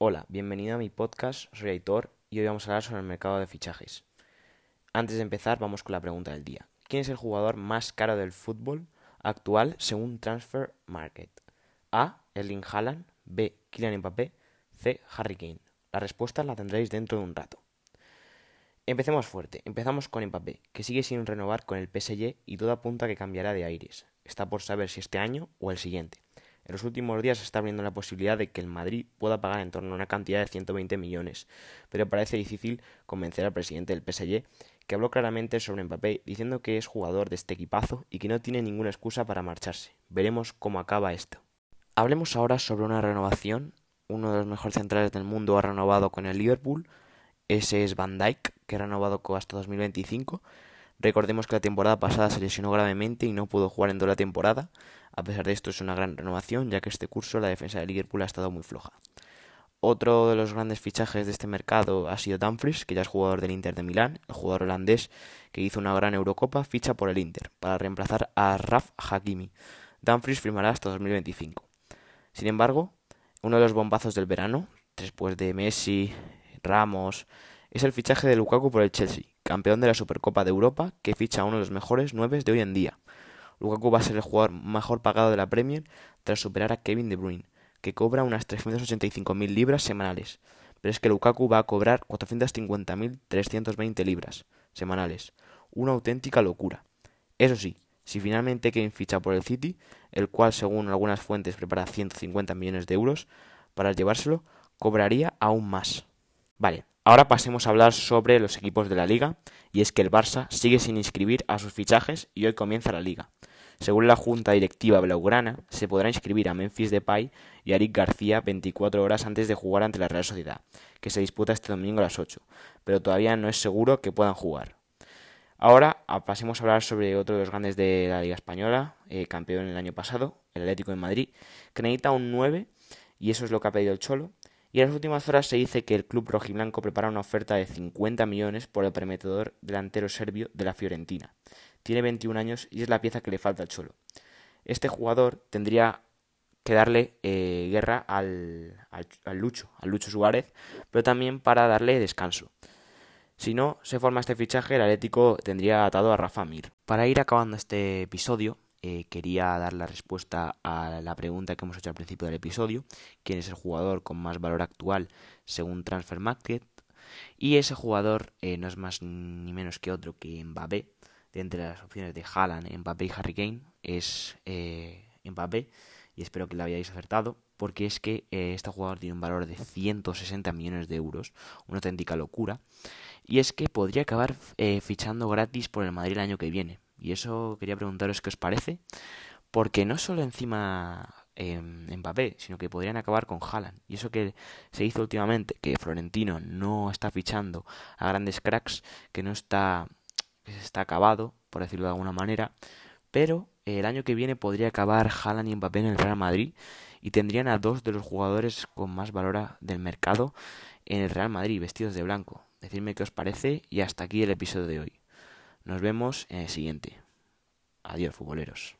Hola, bienvenido a mi podcast, soy Aitor y hoy vamos a hablar sobre el mercado de fichajes. Antes de empezar, vamos con la pregunta del día. ¿Quién es el jugador más caro del fútbol actual según Transfer Market? A. Erling Haaland, B. Kylian Mbappé, C. Harry Kane. La respuesta la tendréis dentro de un rato. Empecemos fuerte. Empezamos con Mbappé, que sigue sin renovar con el PSG y todo apunta que cambiará de aires. Está por saber si este año o el siguiente. En los últimos días se está abriendo la posibilidad de que el Madrid pueda pagar en torno a una cantidad de 120 millones, pero parece difícil convencer al presidente del PSG, que habló claramente sobre Mbappé, diciendo que es jugador de este equipazo y que no tiene ninguna excusa para marcharse. Veremos cómo acaba esto. Hablemos ahora sobre una renovación. Uno de los mejores centrales del mundo ha renovado con el Liverpool. Ese es Van Dijk, que ha renovado hasta 2025. Recordemos que la temporada pasada se lesionó gravemente y no pudo jugar en toda la temporada. A pesar de esto es una gran renovación, ya que este curso la defensa de Liverpool ha estado muy floja. Otro de los grandes fichajes de este mercado ha sido Dumfries, que ya es jugador del Inter de Milán, el jugador holandés que hizo una gran Eurocopa, ficha por el Inter, para reemplazar a Raf Hakimi. Dumfries firmará hasta 2025. Sin embargo, uno de los bombazos del verano, después de Messi, Ramos, es el fichaje de Lukaku por el Chelsea, campeón de la Supercopa de Europa, que ficha a uno de los mejores nueve de hoy en día. Lukaku va a ser el jugador mejor pagado de la Premier tras superar a Kevin De Bruyne, que cobra unas 385.000 libras semanales. Pero es que Lukaku va a cobrar 450.320 libras semanales. Una auténtica locura. Eso sí, si finalmente Kevin ficha por el City, el cual según algunas fuentes prepara 150 millones de euros, para llevárselo, cobraría aún más. Vale, Ahora pasemos a hablar sobre los equipos de la liga, y es que el Barça sigue sin inscribir a sus fichajes y hoy comienza la liga. Según la junta directiva blaugrana, se podrá inscribir a Memphis Depay y a Eric García 24 horas antes de jugar ante la Real Sociedad, que se disputa este domingo a las 8, pero todavía no es seguro que puedan jugar. Ahora pasemos a hablar sobre otro de los grandes de la Liga Española, eh, campeón el año pasado, el Atlético de Madrid, que necesita un 9 y eso es lo que ha pedido el Cholo, y en las últimas horas se dice que el club rojiblanco prepara una oferta de 50 millones por el prometedor delantero serbio de la Fiorentina. Tiene 21 años y es la pieza que le falta al Cholo. Este jugador tendría que darle eh, guerra al, al, Lucho, al Lucho Suárez, pero también para darle descanso. Si no se forma este fichaje, el Atlético tendría atado a Rafa Mir. Para ir acabando este episodio, eh, quería dar la respuesta a la pregunta que hemos hecho al principio del episodio, quién es el jugador con más valor actual según Transfer Market, y ese jugador eh, no es más ni menos que otro que Mbappé, de entre las opciones de Haaland, Mbappé y Harry Kane, es eh, Mbappé, y espero que lo hayáis acertado, porque es que este jugador tiene un valor de 160 millones de euros, una auténtica locura, y es que podría acabar fichando gratis por el Madrid el año que viene, y eso quería preguntaros qué os parece, porque no solo encima en Mbappé, sino que podrían acabar con Haaland. Y eso que se hizo últimamente, que Florentino no está fichando a grandes cracks, que no está, que está acabado, por decirlo de alguna manera, pero el año que viene podría acabar Haaland y Mbappé en el Real Madrid y tendrían a dos de los jugadores con más valor del mercado en el Real Madrid, vestidos de blanco. Decidme qué os parece y hasta aquí el episodio de hoy. Nos vemos en el siguiente. Adiós, futboleros.